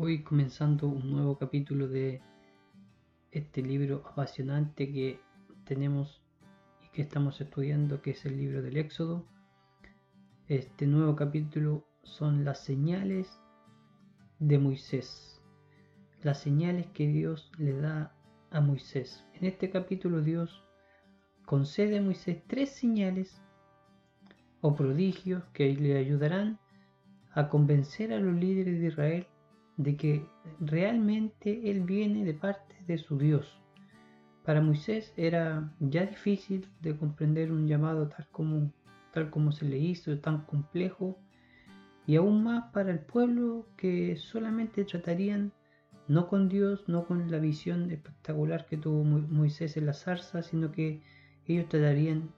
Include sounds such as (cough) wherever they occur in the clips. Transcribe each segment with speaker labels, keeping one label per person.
Speaker 1: Hoy comenzando un nuevo capítulo de este libro apasionante que tenemos y que estamos estudiando, que es el libro del Éxodo. Este nuevo capítulo son las señales de Moisés, las señales que Dios le da a Moisés. En este capítulo Dios concede a Moisés tres señales o prodigios que le ayudarán a convencer a los líderes de Israel de que realmente él viene de parte de su Dios. Para Moisés era ya difícil de comprender un llamado tal como, tal como se le hizo, tan complejo, y aún más para el pueblo que solamente tratarían no con Dios, no con la visión espectacular que tuvo Moisés en la zarza, sino que ellos tratarían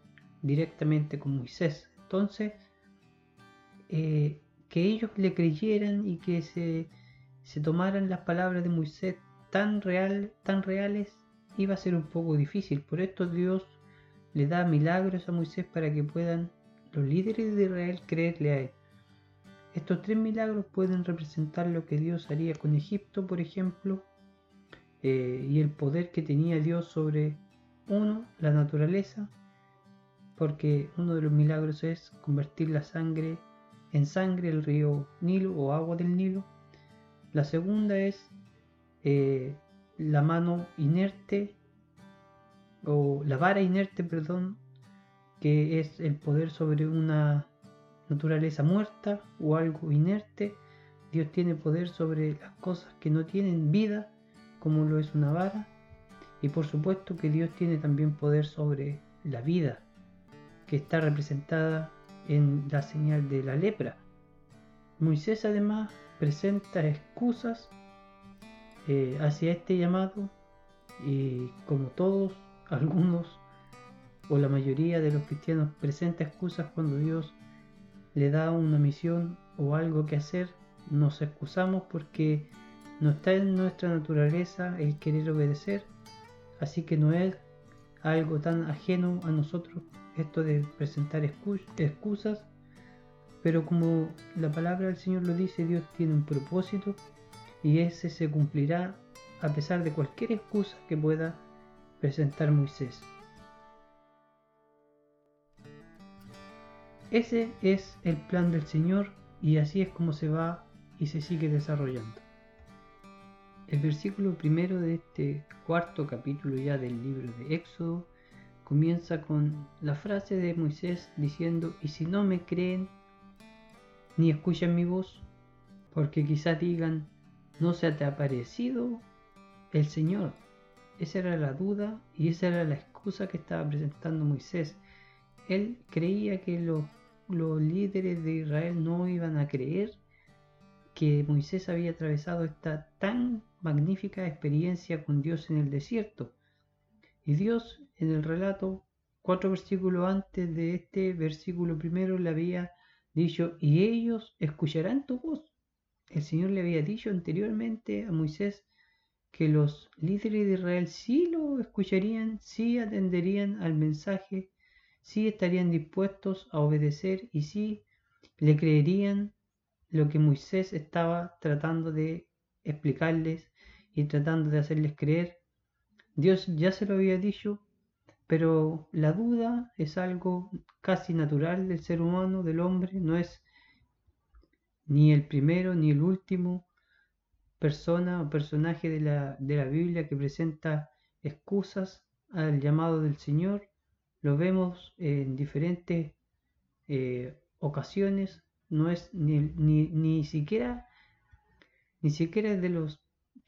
Speaker 1: directamente con Moisés. Entonces, eh, que ellos le creyeran y que se se tomaran las palabras de Moisés tan, real, tan reales, iba a ser un poco difícil. Por esto Dios le da milagros a Moisés para que puedan los líderes de Israel creerle a él. Estos tres milagros pueden representar lo que Dios haría con Egipto, por ejemplo, eh, y el poder que tenía Dios sobre, uno, la naturaleza, porque uno de los milagros es convertir la sangre en sangre el río Nilo o agua del Nilo, la segunda es eh, la mano inerte o la vara inerte, perdón, que es el poder sobre una naturaleza muerta o algo inerte. Dios tiene poder sobre las cosas que no tienen vida, como lo es una vara. Y por supuesto que Dios tiene también poder sobre la vida, que está representada en la señal de la lepra. Moisés además presenta excusas eh, hacia este llamado y como todos, (laughs) algunos o la mayoría de los cristianos presenta excusas cuando Dios le da una misión o algo que hacer, nos excusamos porque no está en nuestra naturaleza el querer obedecer, así que no es algo tan ajeno a nosotros esto de presentar excusas pero como la palabra del Señor lo dice, Dios tiene un propósito y ese se cumplirá a pesar de cualquier excusa que pueda presentar Moisés. Ese es el plan del Señor y así es como se va y se sigue desarrollando. El versículo primero de este cuarto capítulo ya del libro de Éxodo comienza con la frase de Moisés diciendo, y si no me creen, ni escuchen mi voz, porque quizás digan, no se te ha parecido el Señor. Esa era la duda y esa era la excusa que estaba presentando Moisés. Él creía que los, los líderes de Israel no iban a creer que Moisés había atravesado esta tan magnífica experiencia con Dios en el desierto. Y Dios en el relato, cuatro versículos antes de este versículo primero, le había dicho, y ellos escucharán tu voz. El Señor le había dicho anteriormente a Moisés que los líderes de Israel sí lo escucharían, sí atenderían al mensaje, sí estarían dispuestos a obedecer y sí le creerían lo que Moisés estaba tratando de explicarles y tratando de hacerles creer. Dios ya se lo había dicho, pero la duda es algo casi natural del ser humano, del hombre, no es ni el primero ni el último persona o personaje de la, Biblia que presenta excusas al llamado del Señor. Lo vemos en diferentes eh, ocasiones, no es ni, siquiera ni siquiera de los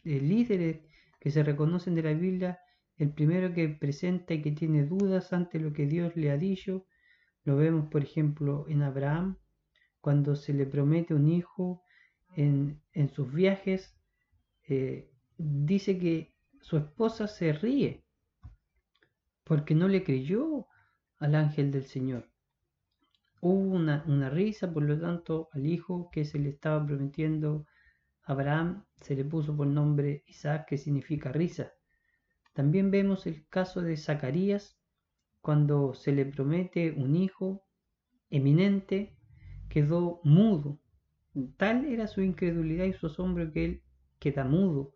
Speaker 1: eh, líderes que se reconocen de la Biblia el primero que presenta y que tiene dudas ante lo que Dios le ha dicho, lo vemos por ejemplo en Abraham, cuando se le promete un hijo en, sus viajes, eh, dice que su esposa se ríe porque no le creyó al ángel del Señor. Hubo una, una, risa, por lo tanto, al hijo que se le estaba prometiendo a Abraham se le puso por nombre Isaac, que significa risa. También vemos el caso de Zacarías, cuando se le promete un hijo eminente, quedó mudo. Tal era su incredulidad y su asombro que él queda mudo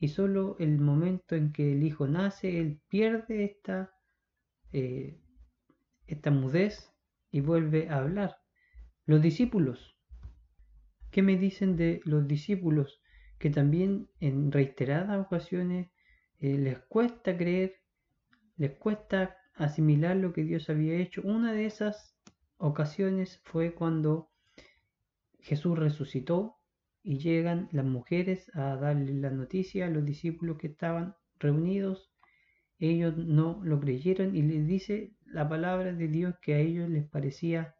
Speaker 1: y solo el momento en que el hijo nace, él pierde esta, eh, esta mudez y vuelve a hablar. Los discípulos, ¿qué me dicen de los discípulos que también en reiteradas ocasiones eh, les cuesta creer, les cuesta asimilar lo que Dios había hecho? Una de esas ocasiones fue cuando Jesús resucitó y llegan las mujeres a darle la noticia a los discípulos que estaban reunidos. Ellos no lo creyeron y les dice la palabra de Dios que a ellos les parecía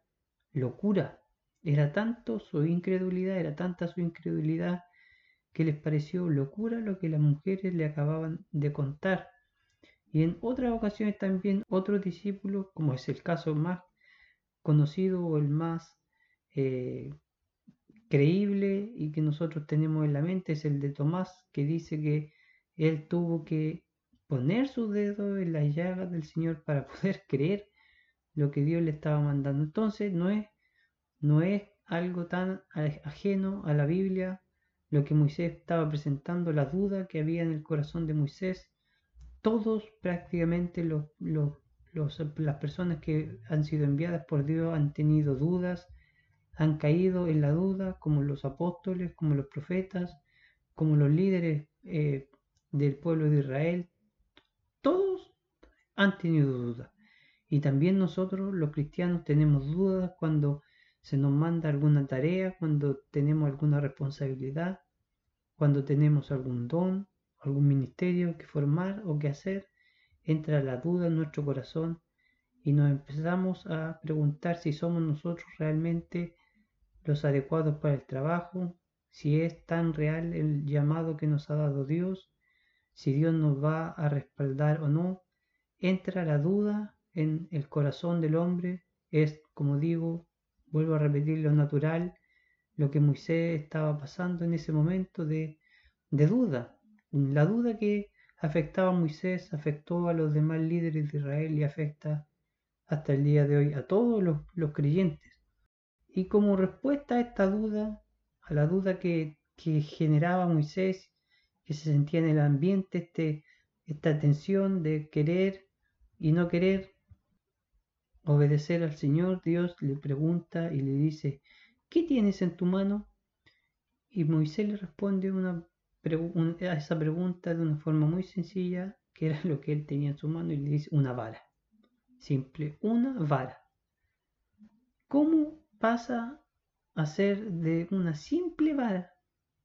Speaker 1: locura. Era tanto su incredulidad, era tanta su incredulidad que les pareció locura lo que las mujeres le acababan de contar. Y en otras ocasiones también otros discípulos, como es el caso más conocido o el más eh, creíble y que nosotros tenemos en la mente es el de Tomás, que dice que él tuvo que poner su dedo en la llaga del Señor para (laughs) poder creer lo que Dios le estaba mandando. Entonces no es, no es algo tan ajeno a la Biblia lo que Moisés estaba presentando, la duda que había en el corazón de Moisés. Todos prácticamente las personas que han sido enviadas por Dios han tenido dudas, han caído en la duda, como los apóstoles, como los profetas, como los líderes eh, del pueblo de Israel. Todos han tenido dudas. Y también nosotros, los cristianos, tenemos dudas cuando se nos manda alguna tarea, cuando tenemos alguna responsabilidad, cuando tenemos algún don, algún ministerio que formar o que hacer. Entra la duda en nuestro corazón y nos empezamos a preguntar si somos nosotros realmente los adecuados para el trabajo, si es tan real el llamado que nos ha dado Dios, si Dios nos va a respaldar o no, entra la duda en el corazón del hombre, es como digo, vuelvo a repetir lo natural, lo que Moisés estaba pasando en ese momento de, de duda. La duda que afectaba a Moisés afectó a los demás líderes de Israel y afecta hasta el día de hoy a todos los, los creyentes. Y como respuesta a esta duda, a la duda que, generaba Moisés, que se sentía en el ambiente, este, esta tensión de querer y no querer obedecer al Señor, Dios le pregunta y le dice, ¿qué tienes en tu mano? Y Moisés le responde a esa pregunta de una forma muy sencilla, que era (laughs) lo que él tenía en su mano, y le dice una vara. Simple, una vara. ¿Cómo pasa a ser de una simple vara,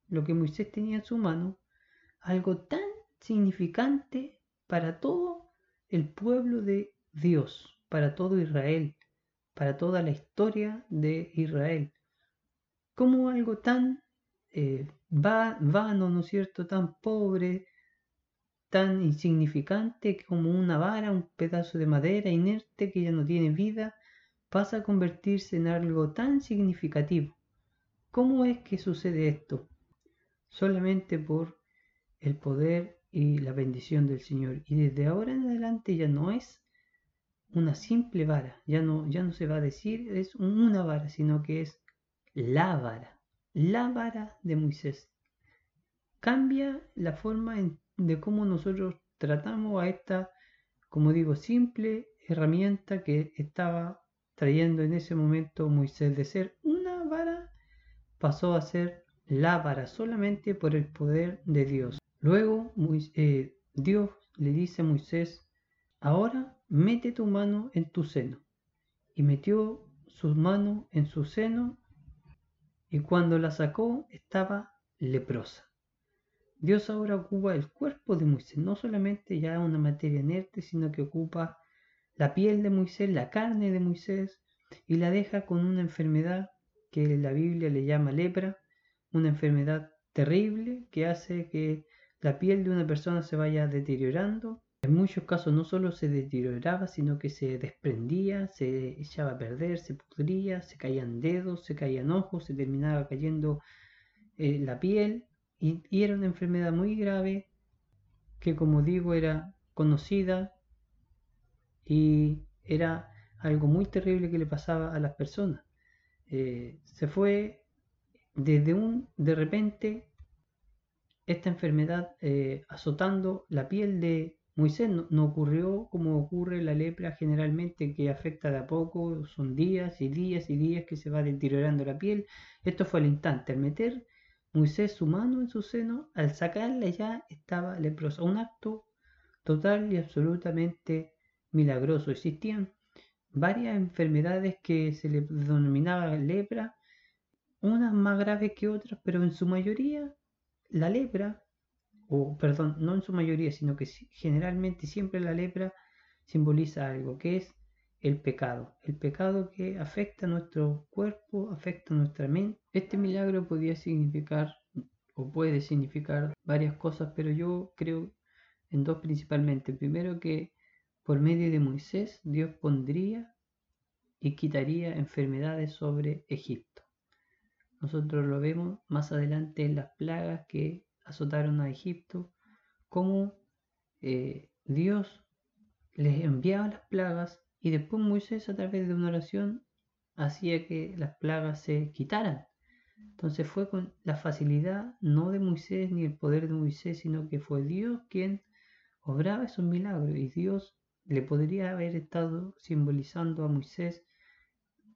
Speaker 1: lo que Moisés tenía en su mano, algo tan significante para todo el pueblo de Dios, para todo Israel, para toda la historia de Israel. Como algo tan eh, vano, ¿no es cierto?, tan pobre, tan insignificante como una vara, un pedazo de madera inerte que ya no tiene vida, pasa a convertirse en algo tan significativo. ¿Cómo es que sucede esto? Solamente por el poder y la bendición del Señor. Y desde ahora en adelante ya no es una simple vara, ya no, ya no se va a decir es una vara, sino que es la vara, la vara de Moisés. Cambia la forma de cómo nosotros tratamos a esta, como digo, simple herramienta que estaba trayendo en ese momento Moisés de ser una vara, pasó a ser la vara solamente por el poder de Dios. Luego eh, Dios le dice a Moisés, ahora mete tu mano en tu seno. Y metió su mano en su seno y cuando la sacó estaba leprosa. Dios ahora ocupa el cuerpo de Moisés, no solamente ya una materia inerte, sino que ocupa la piel de Moisés, la carne de Moisés, y la deja con una enfermedad que la Biblia le llama lepra, una enfermedad terrible que hace que la piel de una persona se vaya deteriorando. En muchos casos no solo se deterioraba, sino que se desprendía, se echaba a perder, se pudría, se caían dedos, se caían ojos, se terminaba cayendo eh, la piel y, era una enfermedad muy grave que como digo era conocida y era algo muy terrible que le pasaba a las personas. Eh, se fue desde un, de repente, esta enfermedad eh, azotando la piel de Moisés. No, ocurrió como ocurre la lepra generalmente, que afecta de a poco, son días y días y días que se va deteriorando la piel. Esto fue al instante, al meter Moisés su mano en su seno, al sacarla ya estaba leprosa. Un acto total y absolutamente milagroso. Existían varias enfermedades que se le denominaba lepra, unas más graves que otras, pero en su mayoría la lepra, o perdón, no en su mayoría, sino que generalmente siempre la lepra simboliza algo, que es el pecado, el pecado que afecta nuestro cuerpo, afecta nuestra mente. Este milagro podía significar o puede significar varias cosas, pero yo creo en dos principalmente. Primero que por medio de Moisés, Dios pondría y quitaría enfermedades sobre Egipto. Nosotros lo vemos más adelante en las plagas que azotaron a Egipto, como eh, Dios les enviaba las plagas y después Moisés a través de una oración hacía que las plagas se quitaran. Entonces fue con la facilidad no de Moisés ni el poder de Moisés, sino que fue Dios quien obraba esos milagros y Dios le podría haber estado simbolizando a Moisés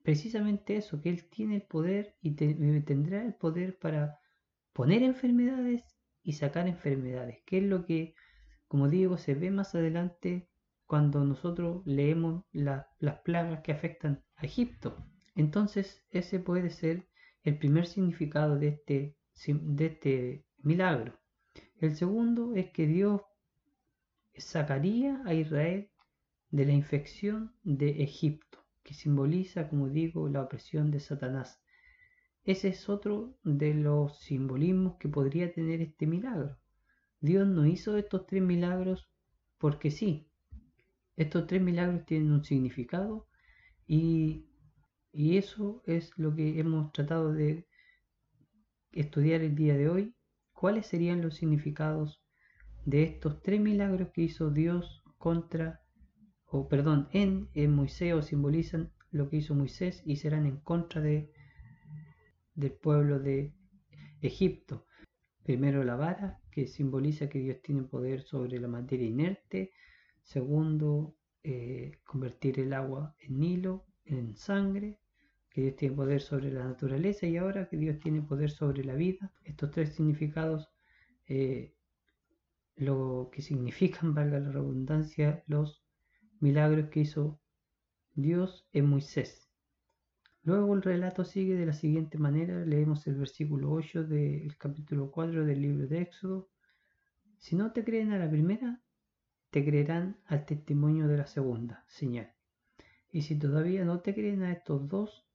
Speaker 1: precisamente eso, que él tiene el poder y tendrá el poder para poner enfermedades y sacar enfermedades, que es lo que, como digo, se ve más adelante cuando nosotros leemos las plagas que afectan a Egipto. Entonces, ese puede ser el primer significado de este, de este milagro. El segundo es que Dios sacaría a Israel de la infección de Egipto, que simboliza, como digo, la opresión de Satanás. Ese es otro de los simbolismos que podría tener este milagro. Dios no hizo estos tres milagros porque sí. Estos tres milagros tienen un significado y, y eso es lo que hemos tratado de estudiar el día de hoy. ¿Cuáles serían los significados de estos tres milagros que hizo Dios contra o perdón, en, en Moisés o simbolizan lo que hizo Moisés y serán en contra de, del pueblo de Egipto. Primero la vara, que simboliza que Dios tiene poder sobre la materia inerte. Segundo, eh, convertir el agua en Nilo, en sangre, que Dios tiene poder sobre la naturaleza y ahora que Dios tiene poder sobre la vida. Estos tres significados, eh, lo que significan, (laughs) valga la redundancia, los milagros que hizo Dios en Moisés. Luego el relato sigue de la siguiente manera, leemos el versículo 8 del capítulo 4 del libro de Éxodo. Si no te creen a la primera, te creerán al testimonio de la segunda señal. Y si todavía no te creen a estos dos,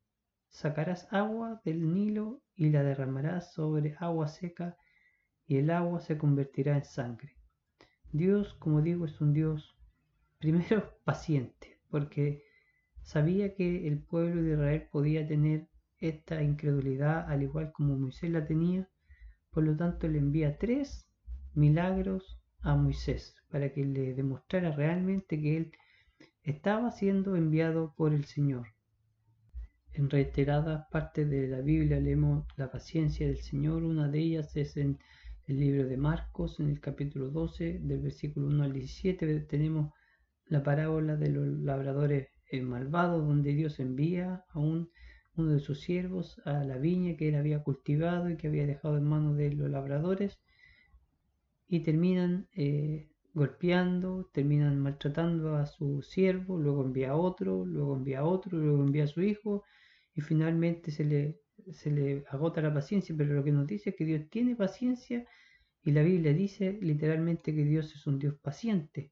Speaker 1: sacarás agua del Nilo y la derramarás sobre agua seca y el agua se convertirá en sangre. Dios, como digo, es un Dios Primero, (laughs) paciente, porque sabía que el pueblo de Israel podía tener esta incredulidad al igual como Moisés la tenía, por lo tanto le envía tres milagros a Moisés para que le demostrara realmente que él estaba siendo enviado por el Señor. En reiteradas partes de la Biblia leemos la paciencia del Señor, una de ellas es en el libro de Marcos, en el capítulo 12, del versículo 1 al 17, tenemos la parábola de los labradores malvados, donde Dios envía a un, uno de sus siervos a la viña que él había cultivado y que había dejado en manos de los labradores, y terminan eh, golpeando, terminan maltratando a su siervo, luego envía a otro, luego envía a otro, luego envía a su hijo, y finalmente se le, se le agota la paciencia, pero lo que nos dice es que Dios tiene paciencia, y la Biblia dice literalmente que Dios es un Dios paciente.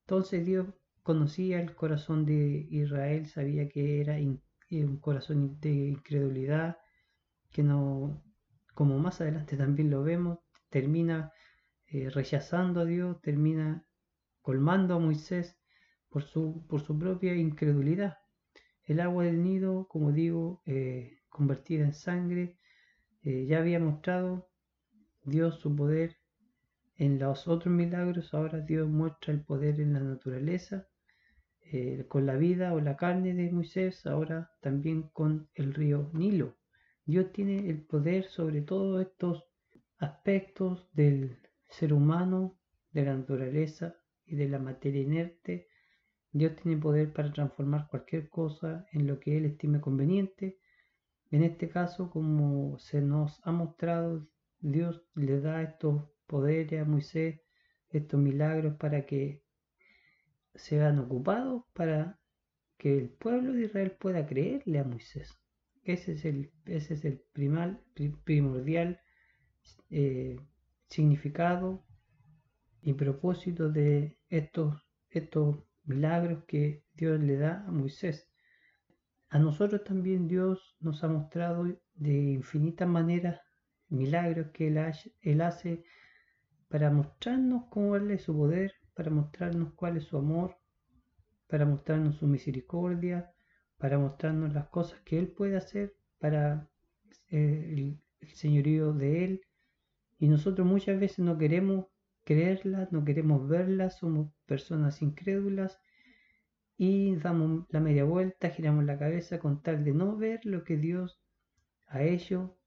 Speaker 1: Entonces Dios conocía el corazón de Israel, sabía que era eh, un corazón de incredulidad, que no, como más adelante también lo vemos, termina eh, rechazando a Dios, termina colmando a Moisés por su, por su propia incredulidad. El agua del nido, como digo, eh, convertida en sangre, ya había mostrado Dios su poder en los otros milagros ahora Dios muestra el poder en la naturaleza, eh, con la vida o la carne de Moisés, ahora también con el río Nilo. Dios tiene el poder sobre todos estos aspectos del ser humano, de la naturaleza y de la materia inerte. Dios tiene poder para transformar cualquier cosa en lo que Él estime conveniente. En este caso, como se nos ha mostrado, Dios le da estos poderes a Moisés, estos milagros para que sean ocupados para que el pueblo de Israel pueda creerle a Moisés. Ese es el, ese es el primal, primordial eh, significado y propósito de estos, estos milagros que Dios le da a Moisés. A nosotros también Dios nos ha mostrado de infinitas maneras milagros que él hace para mostrarnos cómo es su poder, para mostrarnos cuál es su amor, para mostrarnos su misericordia, para mostrarnos las cosas que Él puede hacer para eh, el, señorío de Él. Y nosotros muchas veces no queremos creerlas, no queremos verlas, somos personas incrédulas y damos la media vuelta, giramos la cabeza con tal de no ver lo que Dios ha hecho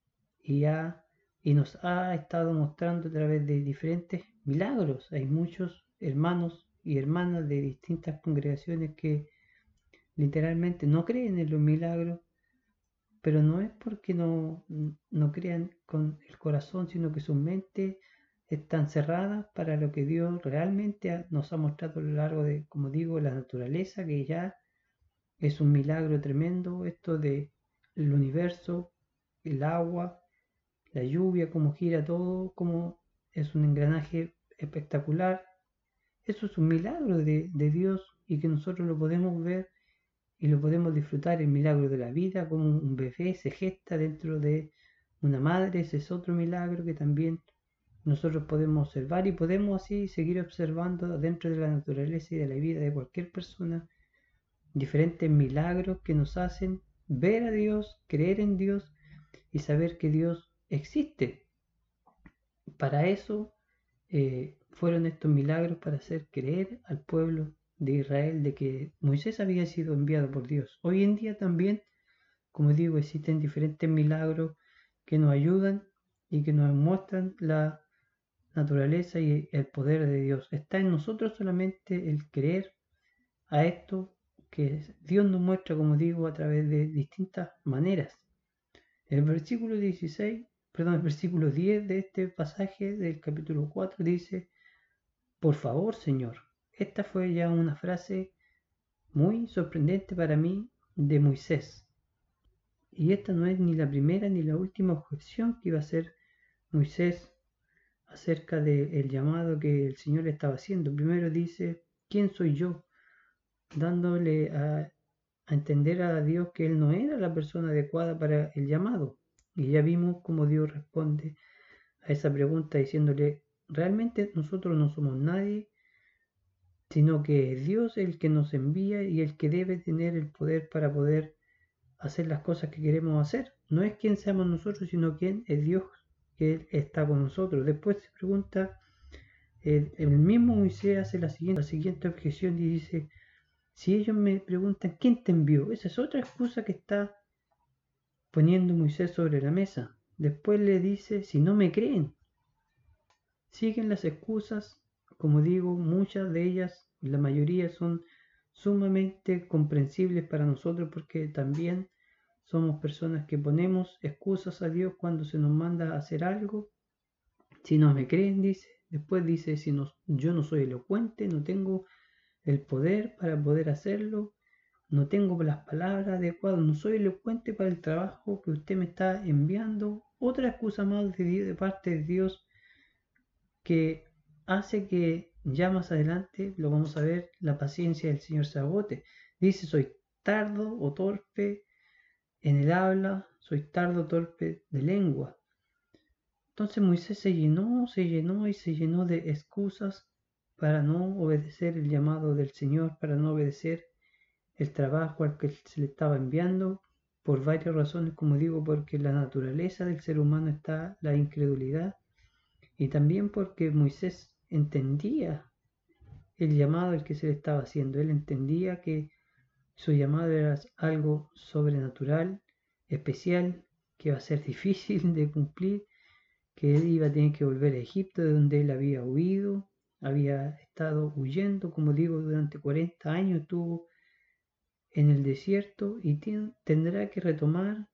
Speaker 1: y, ha, y nos ha estado mostrando a través de diferentes milagros. Hay muchos hermanos y hermanas de distintas congregaciones que literalmente no creen en los milagros, pero no es porque no, no crean con el corazón, sino que sus mentes están cerradas para lo que Dios realmente nos ha mostrado a lo largo de, como digo, la naturaleza, que ya es un milagro tremendo, esto de el universo, el agua, la lluvia, cómo gira todo, como es un engranaje espectacular, eso es un milagro de, Dios y que nosotros lo podemos ver y lo podemos disfrutar, el milagro de la vida, como un bebé se gesta dentro de una madre, ese es otro milagro que también nosotros podemos observar y podemos así seguir observando dentro de la naturaleza y de la vida de cualquier persona diferentes milagros que nos hacen ver a Dios, creer en Dios y saber que Dios existe. Para eso eh, fueron estos milagros para hacer creer al pueblo de Israel de que Moisés había sido enviado por Dios. Hoy en día también, como digo, existen diferentes milagros que nos ayudan y que nos muestran la naturaleza y el poder de Dios. Está en nosotros solamente el creer a esto que Dios nos muestra, como digo, a través de distintas maneras. El versículo 16 perdón, el versículo 10 de este pasaje del capítulo 4 dice, por favor, Señor. Esta fue ya una frase muy sorprendente para mí de Moisés. Y esta no es ni la primera ni la última objeción que iba a hacer Moisés acerca del llamado que el Señor estaba haciendo. Primero dice, ¿quién soy yo? Dándole a, a entender a Dios que él no era la persona adecuada para el llamado. Y ya vimos cómo Dios responde a esa pregunta diciéndole, realmente nosotros no somos nadie, sino que es Dios el que nos envía y el que debe tener el poder para poder hacer las cosas que queremos hacer. No es quien seamos nosotros, sino quien es Dios que está con nosotros. Después se pregunta, el, el mismo Moisés hace la siguiente, la siguiente objeción y dice, si ellos me preguntan, ¿quién te envió? Esa es otra excusa que está poniendo Moisés sobre la mesa. Después le dice, si no me creen, siguen las excusas, como digo, muchas de ellas, la mayoría son sumamente comprensibles para nosotros porque también somos personas que ponemos excusas a Dios cuando se nos manda a hacer algo. Si no me creen, dice. Después dice, si no, yo no soy elocuente, no tengo el poder para poder hacerlo no tengo las palabras adecuadas, no soy elocuente para el trabajo que usted me está enviando. Otra excusa más de, parte de Dios que hace que ya más adelante lo vamos a ver la paciencia del Señor se agote. Dice, soy tardo o torpe en el habla, soy tardo o torpe de lengua. Entonces Moisés se llenó, se llenó y se llenó de excusas para no obedecer el llamado del Señor, para no obedecer el trabajo al que se le estaba enviando por varias razones, como digo, porque la naturaleza del ser humano está la incredulidad y también porque Moisés entendía el llamado al que se le estaba haciendo. Él entendía que su llamado era algo sobrenatural, especial, que va a ser difícil de cumplir, que iba a tener que volver a Egipto, de donde él había huido, había estado huyendo, como digo, durante 40 años estuvo en el desierto y tendrá que retomar,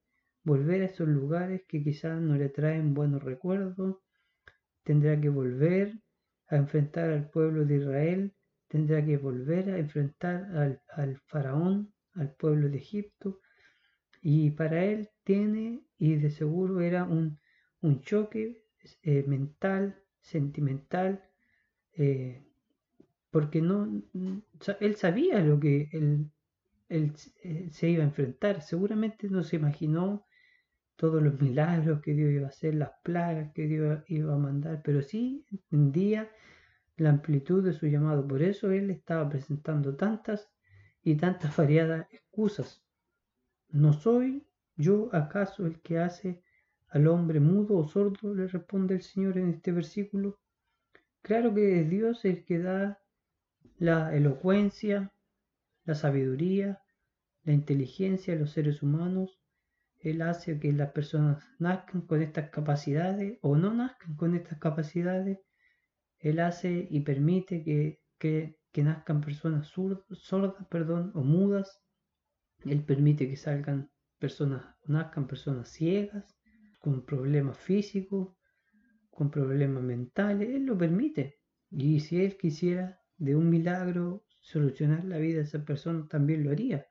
Speaker 1: volver a esos lugares que quizás no le traen buenos recuerdos, tendrá que volver a enfrentar al pueblo de Israel, tendrá que volver a enfrentar al, faraón, al pueblo de Egipto, y para él tiene, y de seguro era un, choque eh, mental, sentimental, eh, porque no, él sabía lo que él, él, eh, se iba a enfrentar, seguramente no se imaginó todos los milagros que Dios iba a hacer, las plagas que Dios iba a mandar, pero sí entendía la amplitud de su llamado. Por eso él estaba presentando tantas y tantas variadas excusas. ¿No soy yo acaso el que hace al hombre mudo o sordo? le responde el Señor en este versículo. Claro que es Dios el que da la elocuencia, la sabiduría, la inteligencia a los seres humanos, él hace que las personas nazcan con estas capacidades o no nazcan con estas capacidades. Él hace y permite que, que, nazcan personas sordas perdón, o mudas. Él permite que salgan personas, nazcan personas ciegas, con problemas físicos, con problemas mentales. Él lo permite. Y si Él quisiera de un milagro solucionar la vida de esa persona, también lo haría.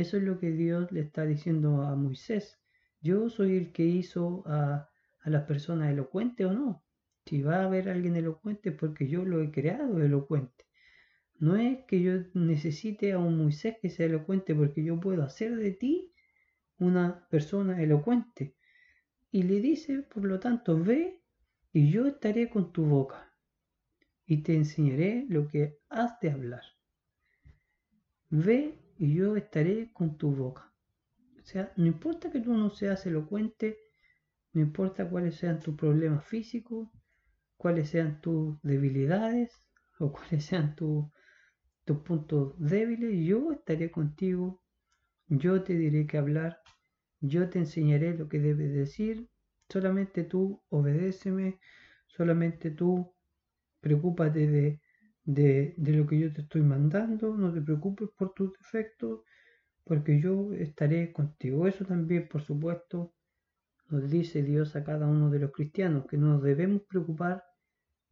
Speaker 1: Eso es lo que Dios le está diciendo a Moisés. Yo soy el que hizo a, a las personas elocuentes o no. Si va a haber alguien elocuente, porque yo lo he creado elocuente. No es que yo necesite a un Moisés que sea elocuente, porque yo puedo hacer de ti una persona elocuente. Y le dice, por lo tanto, ve y yo estaré con tu boca y te enseñaré lo que has de hablar. Ve y yo estaré con tu boca. O sea, no importa que tú no seas elocuente, no importa cuáles sean tus problemas físicos, cuáles sean tus debilidades o cuáles sean tus puntos débiles, yo estaré contigo, yo te diré qué hablar, yo te enseñaré lo que debes decir, solamente tú obedéceme, solamente tú preocúpate de de, lo que yo te estoy mandando, no te preocupes por tus defectos, porque yo estaré contigo. Eso también, por supuesto, nos dice Dios a cada uno de los cristianos, que nos debemos preocupar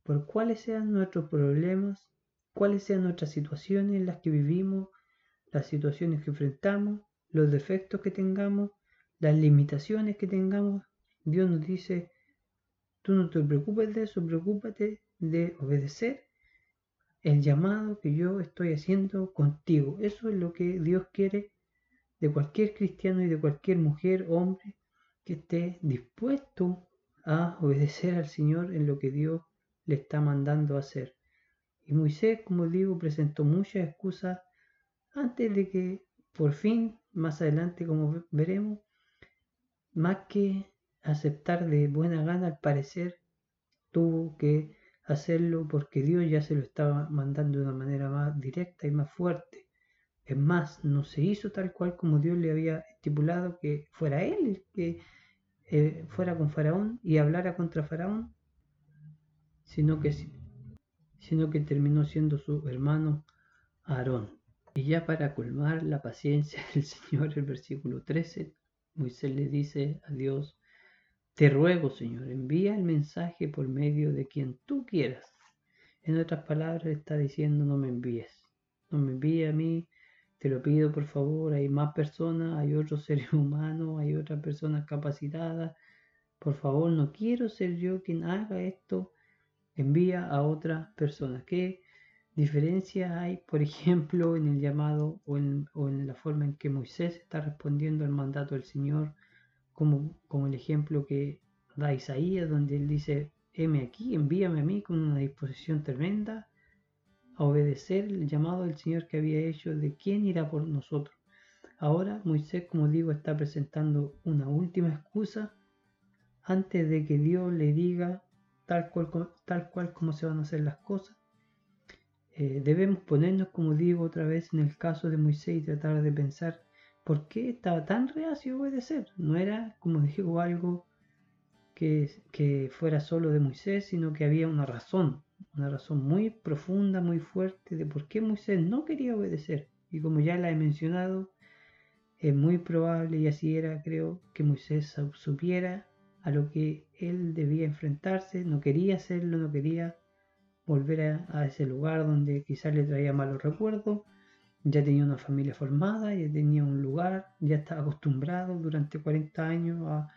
Speaker 1: por cuáles sean nuestros problemas, cuáles sean nuestras situaciones en las que vivimos, las situaciones que enfrentamos, los defectos que tengamos, las limitaciones que tengamos. Dios nos dice, tú no te preocupes de eso, preocúpate de obedecer el llamado que yo estoy haciendo contigo. Eso es lo que Dios quiere de cualquier cristiano y de cualquier mujer, hombre, que esté dispuesto a obedecer al Señor en lo que Dios le está mandando hacer. Y Moisés, como digo, presentó muchas excusas antes de que por fin, más adelante, como veremos, más que aceptar de buena gana, al parecer, tuvo que hacerlo porque Dios ya se lo estaba mandando de una manera más directa y más fuerte. Es más, no se hizo tal cual como Dios le había estipulado que fuera él el que eh, fuera con Faraón y hablara contra Faraón, sino que, sino que terminó siendo su hermano Aarón. Y ya para colmar la paciencia (laughs) del Señor, el versículo 13, Moisés le dice a Dios, te ruego, Señor, envía el mensaje por medio de quien tú quieras. En otras palabras, está diciendo, no me envíes. No me envíes a mí, te lo pido por favor. Hay más personas, hay otros (laughs) seres humanos, hay otras personas capacitadas. Por favor, no quiero ser yo quien haga esto. Envía a otras personas. ¿Qué diferencia hay, por (laughs) ejemplo, en el llamado o en, o en la forma en que Moisés está respondiendo al mandato del Señor? Como, el ejemplo que da Isaías, donde él dice, heme aquí, envíame a mí con una disposición tremenda a obedecer el llamado del Señor que había hecho de quién irá por nosotros. Ahora Moisés, como digo, está presentando una última excusa antes de que Dios le diga tal cual, tal cual como se van a hacer las cosas. Eh, debemos ponernos, como digo otra vez, en el caso de Moisés y tratar de pensar ¿Por qué estaba tan reacio a obedecer? No era, como digo, algo que, que fuera solo de Moisés, sino que había una razón, una razón muy profunda, muy fuerte de por qué Moisés no quería obedecer. Y como ya la he mencionado, es muy probable, y así era, creo, que Moisés supiera a lo que él debía enfrentarse, no quería hacerlo, no quería volver a, ese lugar donde quizás le traía malos recuerdos, ya tenía una familia formada, ya tenía un lugar, ya estaba acostumbrado durante 40 años a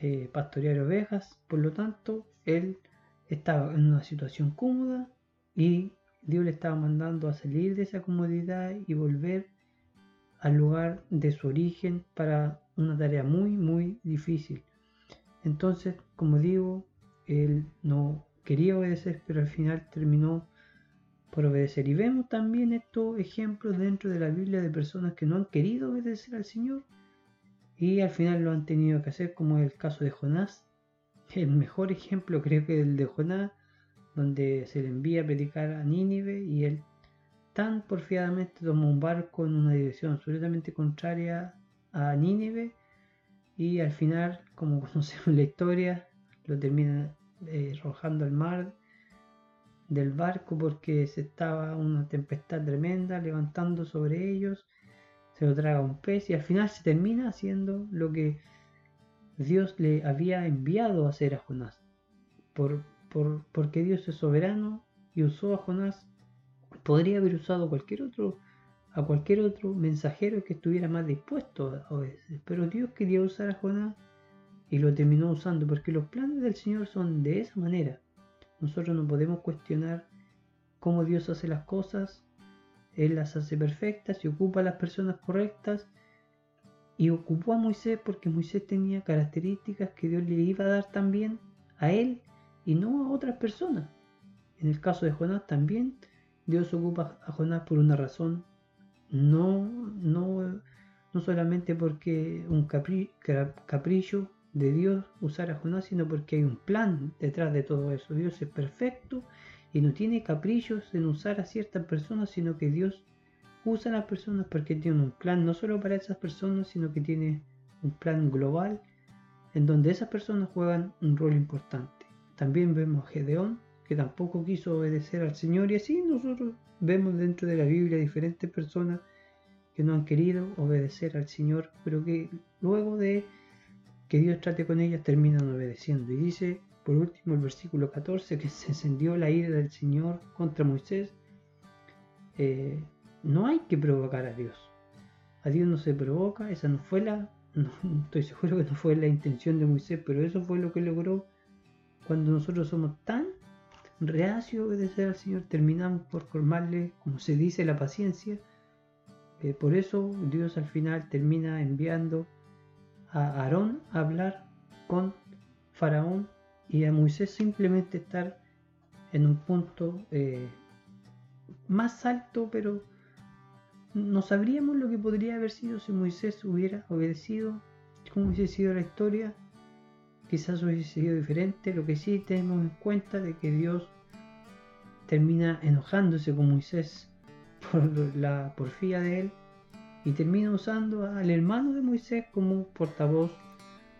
Speaker 1: eh, pastorear ovejas, por lo tanto, él estaba en una situación cómoda y Dios le estaba mandando a salir de esa comodidad y volver al lugar de su origen para una tarea muy, muy difícil. Entonces, como digo, él no quería obedecer, pero al final terminó obedecer. Y vemos también estos ejemplos dentro de la Biblia de personas que no han querido obedecer al Señor y al final lo han tenido que hacer, como el caso de Jonás. El mejor ejemplo creo que es el de Jonás, donde se le envía a predicar a Nínive y él tan porfiadamente toma un barco en una dirección absolutamente contraria a Nínive y al final, como (laughs) conocemos la historia, lo termina eh, arrojando al mar del barco porque se estaba una tempestad tremenda levantando sobre ellos, se lo traga un pez y al final se termina haciendo lo que Dios le había enviado a hacer a Jonás. Por, por, porque Dios es soberano y usó a Jonás podría haber usado cualquier otro a cualquier otro mensajero que estuviera más dispuesto a obedecer. Pero Dios quería usar a Jonás y lo terminó usando porque los planes del Señor son de esa manera. Nosotros no podemos cuestionar cómo Dios hace las cosas. Él las hace perfectas y ocupa a las personas correctas. Y ocupó a Moisés porque Moisés tenía características que Dios le iba a dar también a él y no a otras personas. En el caso de Jonás también Dios ocupa a Jonás por una razón, no, no, no solamente porque un capricho de Dios usar a Jonás, sino porque hay un plan detrás de todo eso. Dios es perfecto y no tiene caprichos en usar a ciertas personas, sino que Dios usa a las personas porque tiene un plan no solo para esas personas, sino que tiene un plan global en donde esas personas juegan un rol importante. También vemos a Gedeón, que tampoco quiso obedecer al Señor y así nosotros vemos dentro de la Biblia diferentes personas que no han querido obedecer al Señor, pero que luego de que Dios trate con ellas terminan obedeciendo. Y dice, por último, el versículo 14, que se encendió la ira del Señor contra Moisés. Eh, no hay que provocar a Dios. A Dios no se provoca, esa no fue la, estoy seguro que no fue la intención de Moisés, pero eso fue lo que logró cuando nosotros somos tan reacio a obedecer al Señor, terminamos por formarle, como se dice, la paciencia. Eh, por eso Dios al final termina enviando a Aarón hablar con Faraón y a Moisés simplemente estar en un punto eh, más alto, pero no sabríamos lo que podría haber sido si Moisés hubiera obedecido, cómo hubiese sido la historia quizás hubiese sido diferente. Lo que sí tenemos en cuenta de que Dios termina enojándose con Moisés por la porfía de él y termina usando al hermano de Moisés como portavoz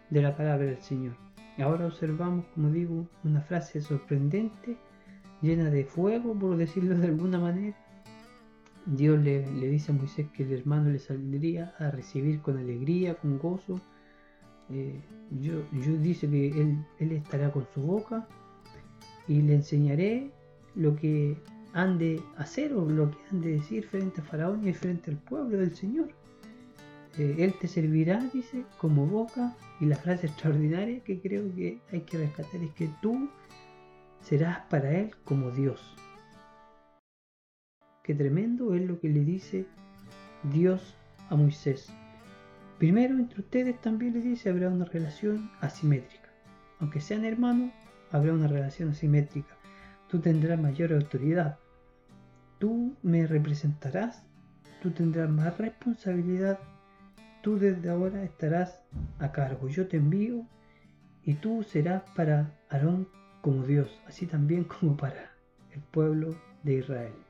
Speaker 1: de la palabra del Señor. Ahora observamos, como digo, una frase sorprendente, llena de fuego, por decirlo de alguna manera. Dios le, dice a Moisés que el hermano le saldría a recibir con alegría, con gozo, eh, yo, dice que él, él, estará con su boca y le enseñaré lo que han de hacer o lo que han de decir frente a Faraón y frente al pueblo del Señor. Eh, él te servirá, dice, como boca. Y la frase extraordinaria que creo que hay que rescatar es que tú serás para él como Dios. Qué tremendo es lo que le dice Dios a Moisés. Primero, entre ustedes también le dice, habrá una relación asimétrica. Aunque sean hermanos, habrá una relación asimétrica. Tú tendrás mayor autoridad. Tú me representarás. Tú tendrás más responsabilidad. Tú desde ahora estarás a cargo. Yo te envío y tú serás para Aarón como Dios, así también como para el pueblo de Israel.